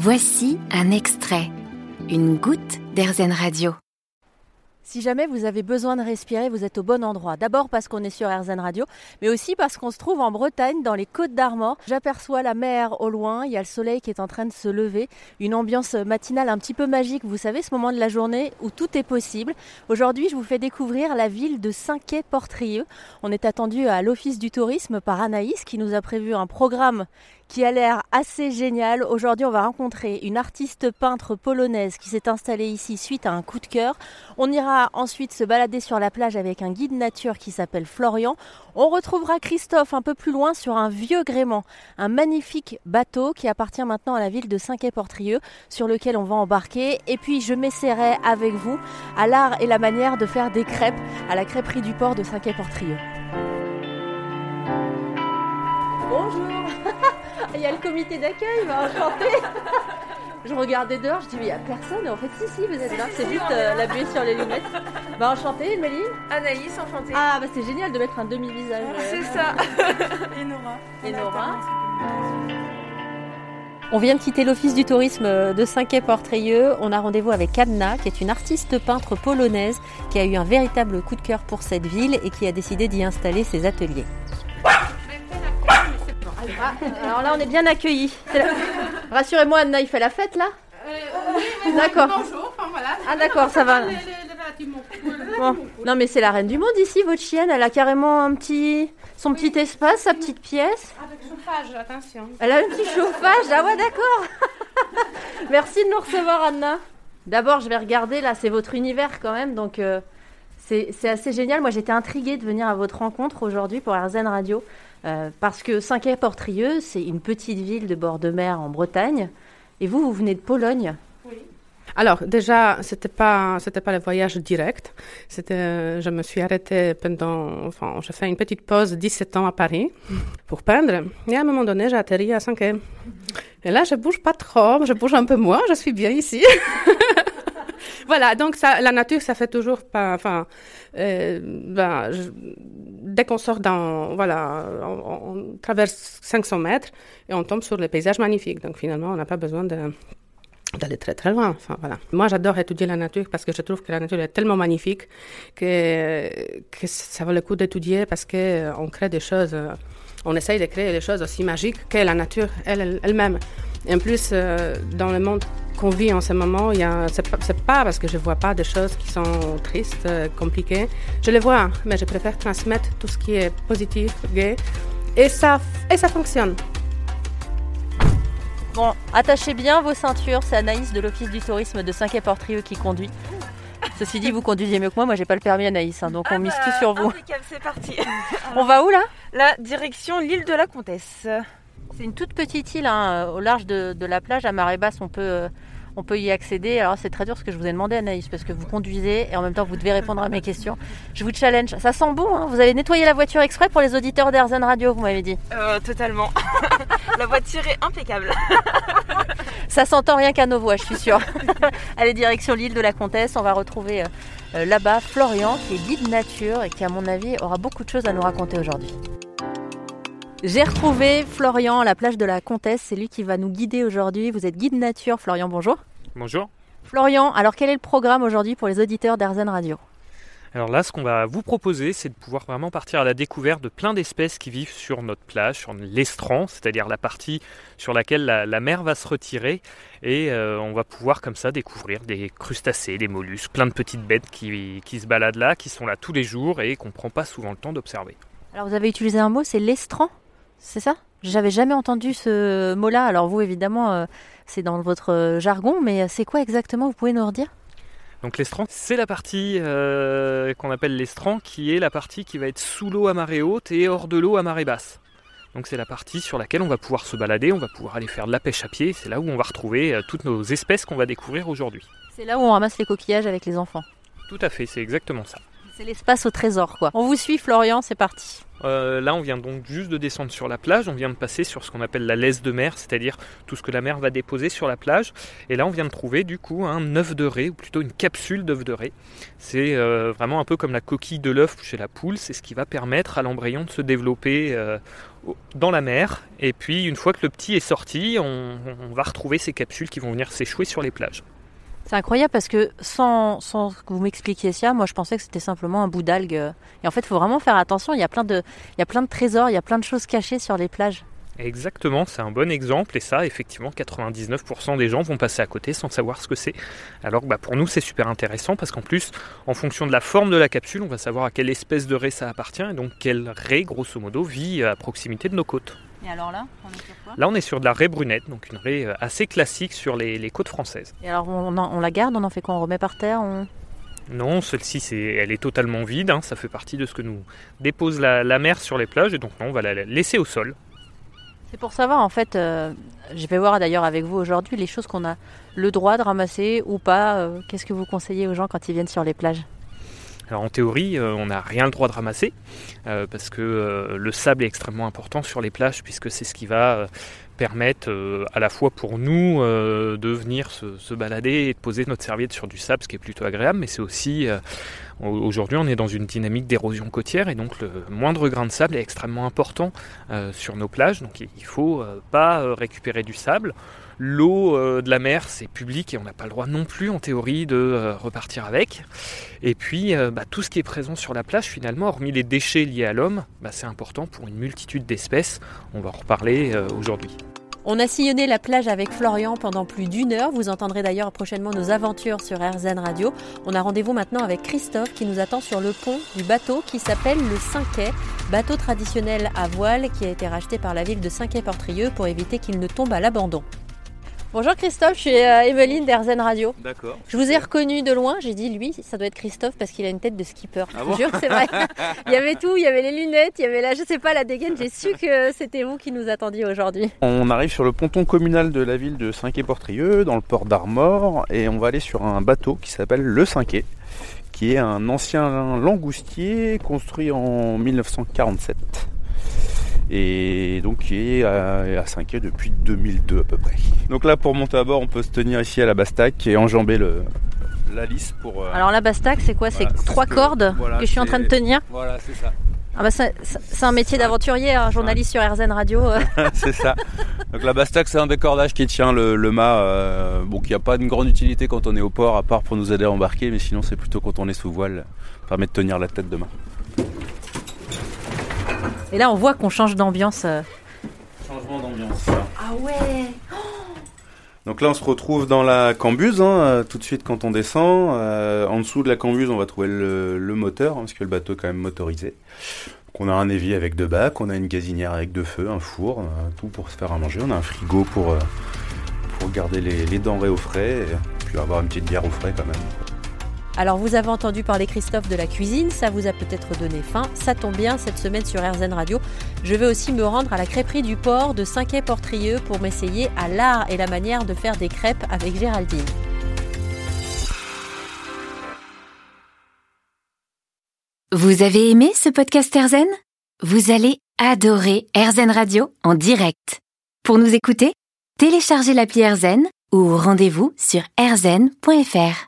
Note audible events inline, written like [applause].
Voici un extrait, une goutte d'Airzen Radio. Si jamais vous avez besoin de respirer, vous êtes au bon endroit. D'abord parce qu'on est sur RZN Radio, mais aussi parce qu'on se trouve en Bretagne, dans les Côtes d'Armor. J'aperçois la mer au loin, il y a le soleil qui est en train de se lever, une ambiance matinale un petit peu magique, vous savez, ce moment de la journée où tout est possible. Aujourd'hui, je vous fais découvrir la ville de Saint-Quay-Portrieux. On est attendu à l'Office du tourisme par Anaïs qui nous a prévu un programme qui a l'air assez génial. Aujourd'hui, on va rencontrer une artiste peintre polonaise qui s'est installée ici suite à un coup de cœur. On ira ensuite se balader sur la plage avec un guide nature qui s'appelle Florian. On retrouvera Christophe un peu plus loin sur un vieux gréement, un magnifique bateau qui appartient maintenant à la ville de Saint-Quay-Portrieux sur lequel on va embarquer. Et puis, je m'essaierai avec vous à l'art et la manière de faire des crêpes à la crêperie du port de Saint-Quay-Portrieux. Y a le comité d'accueil, va enchanté. Je regardais dehors, je dis mais il n'y a personne. Et en fait, si, si, vous êtes là. C'est juste euh, la buée sur les lunettes. Bah, enchanté, Méline. Anaïs, enchantée. Ah, bah c'est génial de mettre un demi-visage. euh. C'est ça. [laughs] Et Nora. Et Nora. On vient de quitter l'office du tourisme de Saint-Quay-Portrieux. On a rendez-vous avec Anna, qui est une artiste peintre polonaise qui a eu un véritable coup de cœur pour cette ville et qui a décidé d'y installer ses ateliers. Ah, alors là, on est bien accueillis. La- Rassurez-moi, Anna, il fait la fête là D'accord. Bonjour, enfin voilà. Ah d'accord, ça va. Les- les- les relativement. Bon. Non mais c'est la reine du monde ici, votre chienne. Elle a carrément un petit, son petit espace, sa petite pièce. Avec chauffage, attention. Elle a un petit chauffage. Ah ouais, d'accord. [laughs] Merci de nous recevoir, Anna. D'abord, je vais regarder là, c'est votre univers quand même, donc euh, c'est assez génial. Moi, j'étais intriguée de venir à votre rencontre aujourd'hui pour RZN Radio. euh, parce que Saint-Quay-Portrieux, c'est une petite ville de bord de mer en Bretagne. Et vous, vous venez de Pologne. Alors déjà, c'était pas c'était pas le voyage direct. C'était je me suis arrêtée pendant enfin j'ai fait une petite pause 17 ans à Paris pour peindre et à un moment donné j'ai atterri à Saint-Quay. Et là je bouge pas trop, je bouge un peu moins, je suis bien ici. [laughs] voilà, donc la nature ça fait toujours pas enfin euh, ben, dès qu'on sort dans voilà on, traverse 500 mètres et on tombe sur les paysages magnifiques. Donc finalement on n'a pas besoin d'aller très très loin. Enfin, voilà. Moi, j'adore étudier la nature parce que je trouve que la nature est tellement magnifique que, ça vaut le coup d'étudier parce qu'on crée des choses, euh, on essaye de créer des choses aussi magiques que la nature elle- elle- elle-même. Et en plus, euh, dans le monde qu'on vit en ce moment, il y a, c'est, pas, parce que je vois pas des choses qui sont tristes, euh, compliquées. Je les vois, mais je préfère transmettre tout ce qui est positif, gai. Et ça, et ça fonctionne. Bon, attachez bien vos ceintures. C'est Anaïs de l'Office du tourisme de Saint-Quay-Portrieux qui conduit. Ceci dit, vous conduisez mieux que moi. Moi, j'ai pas le permis, Anaïs, hein, donc on Ah mise bah, tout sur vous. C'est parti. [laughs] On va où là? La direction l'île de la Comtesse. C'est une toute petite île hein, au large de, de la plage. À marée basse, on peut, euh, on peut y accéder. Alors, c'est très dur ce que je vous ai demandé, Anaïs, parce que vous conduisez et en même temps, vous devez répondre à mes questions. Je vous challenge. Ça sent bon, hein Vous avez nettoyé la voiture exprès pour les auditeurs d'Airzen Radio, vous m'avez dit. Euh, totalement. [laughs] la voiture est impeccable. [laughs] Ça s'entend rien qu'à nos voix, je suis sûre. [laughs] Allez, direction l'île de la Comtesse. On va retrouver euh, euh, là-bas Florian, qui est guide nature et qui, à mon avis, aura beaucoup de choses à nous raconter aujourd'hui. J'ai retrouvé Florian à la plage de la Comtesse. C'est lui qui va nous guider aujourd'hui. Vous êtes guide nature. Florian, bonjour. Bonjour. Florian, alors quel est le programme aujourd'hui pour les auditeurs d'Airzen Radio? Alors là, ce qu'on va vous proposer, c'est de pouvoir vraiment partir à la découverte de plein d'espèces qui vivent sur notre plage, sur l'estran, c'est-à-dire la partie sur laquelle la, la mer va se retirer. Et euh, on va pouvoir comme ça découvrir des crustacés, des mollusques, plein de petites bêtes qui, qui se baladent là, qui sont là tous les jours et qu'on prend pas souvent le temps d'observer. Alors vous avez utilisé un mot, c'est l'estran, c'est ça? J'avais jamais entendu ce mot-là. Alors vous, évidemment, euh, c'est dans votre euh, jargon, mais c'est quoi exactement? Vous pouvez nous redire? Donc l'estran, c'est la partie euh, qu'on appelle l'estran, qui est la partie qui va être sous l'eau à marée haute et hors de l'eau à marée basse. Donc c'est la partie sur laquelle on va pouvoir se balader, on va pouvoir aller faire de la pêche à pied, c'est là où on va retrouver euh, toutes nos espèces qu'on va découvrir aujourd'hui. C'est là où on ramasse les coquillages avec les enfants. Tout à fait, c'est exactement ça. C'est l'espace au trésor, quoi. On vous suit, Florian, c'est parti. Euh, là, on vient donc juste de descendre sur la plage. On vient de passer sur ce qu'on appelle la laisse de mer, c'est-à-dire tout ce que la mer va déposer sur la plage. Et là, on vient de trouver du coup un œuf de raie, ou plutôt une capsule d'œuf de raie. C'est euh, vraiment un peu comme la coquille de l'œuf chez la poule. C'est ce qui va permettre à l'embryon de se développer euh, dans la mer. Et puis, une fois que le petit est sorti, on va retrouver ces capsules qui vont venir s'échouer sur les plages. C'est incroyable parce que sans, que vous m'expliquiez ça, moi je pensais que c'était simplement un bout d'algue. Et en fait, il faut vraiment faire attention. Il y, a plein de, trésors, il y a plein de choses cachées sur les plages. Exactement, c'est un bon exemple et ça, effectivement, 99% des gens vont passer à côté sans savoir ce que c'est. Alors bah, pour nous, c'est super intéressant parce qu'en plus, en fonction de la forme de la capsule, on va savoir à quelle espèce de raie ça appartient et donc quelle raie, grosso modo, vit à proximité de nos côtes. Et alors là, on est sur quoi Là, on est sur de la raie brunette, donc une raie euh, assez classique sur les, les côtes françaises. Et alors on, en- on la garde, on en fait quoi On remet par terre on... Non, celle-ci, c'est, elle est totalement vide, hein, ça fait partie de ce que nous dépose la, la mer sur les plages et donc non, on va la la laisser au sol. C'est pour savoir en fait, euh, je vais voir d'ailleurs avec vous aujourd'hui les choses qu'on a le droit de ramasser ou pas. euh, Qu'est-ce que vous conseillez aux gens quand ils viennent sur les plages? Alors en théorie, euh, on n'a rien le droit de ramasser euh, parce que euh, le sable est extrêmement important sur les plages puisque c'est ce qui va permettre à la fois pour nous de venir se, balader et de poser notre serviette sur du sable, ce qui est plutôt agréable, mais c'est aussi au- aujourd'hui on est dans une dynamique d'érosion côtière et donc le moindre grain de sable est extrêmement important sur nos plages, donc il il faut pas récupérer du sable. L'eau euh, de la mer, c'est public et on n'a pas le droit non plus, en théorie, de euh, repartir avec. Et puis, euh, bah, tout ce qui est présent sur la plage, finalement, hormis les déchets liés à l'homme, bah, c'est important pour une multitude d'espèces. On va en reparler aujourd'hui. On a sillonné la plage avec Florian pendant plus d'une heure. Vous entendrez d'ailleurs prochainement nos aventures sur RZN Radio. On a rendez-vous maintenant avec Christophe qui nous attend sur le pont du bateau qui s'appelle le Cinquet, bateau traditionnel à voile qui a été racheté par la ville de Cinquet-Portrieux pour éviter qu'il ne tombe à l'abandon. Bonjour Christophe, je suis euh, Evelyne d'RZN Radio. D'accord. Je vous ai reconnu de loin, j'ai dit lui, ça doit être Christophe parce qu'il a une tête de skipper. Ah je bon vous jure c'est vrai. [laughs] il y avait tout, il y avait les lunettes, il y avait la, je sais pas, la dégaine. J'ai su que c'était vous qui nous attendiez aujourd'hui. On arrive sur le ponton communal de la ville de Cinquet-Portrieux, dans le port d'Armor, et on va aller sur un bateau qui s'appelle le Cinquet, qui est un ancien langoustier construit en 1947. Et donc qui est à, à Cinquet depuis 2002 à peu près. Donc là pour monter à bord on peut se tenir ici à la bastac et enjamber le, la lisse pour... euh, Alors la bastac, c'est quoi? Voilà, C'est trois ce que- cordes voilà, que je suis en train de tenir? Voilà c'est ça. Ah bah c'est un métier d'aventurier, hein, journaliste sur RZN Radio. euh. [laughs] c'est ça. Donc la bastac c'est un des cordages qui tient le, le mât, euh, bon qui a pas une grande utilité quand on est au port à part pour nous aider à embarquer, mais sinon c'est plutôt quand on est sous voile, ça permet de tenir la tête de main. Et là, on voit qu'on change d'ambiance. euh. Changement d'ambiance. Ah ouais Donc là on se retrouve dans la cambuse, hein, euh, tout de suite quand on descend. Euh, en dessous de la cambuse on va trouver le, le moteur, hein, parce que le bateau est quand même motorisé. Donc on a un évier avec deux bacs, on a une gazinière avec deux feux, un four, tout pour se faire à manger. On a un frigo pour, euh, pour garder les, les denrées au frais, et puis avoir une petite bière au frais quand même. Alors vous avez entendu parler Christophe de la cuisine, ça vous a peut-être donné faim. Ça tombe bien, cette semaine sur RZN Radio, je vais aussi me rendre à la crêperie du port de Cinquet-Portrieux pour m'essayer à l'art et la manière de faire des crêpes avec Géraldine. Vous avez aimé ce podcast Erzen Vous allez adorer Erzen Radio en direct. Pour nous écouter, téléchargez l'appli Erzen ou rendez-vous sur erzen.fr.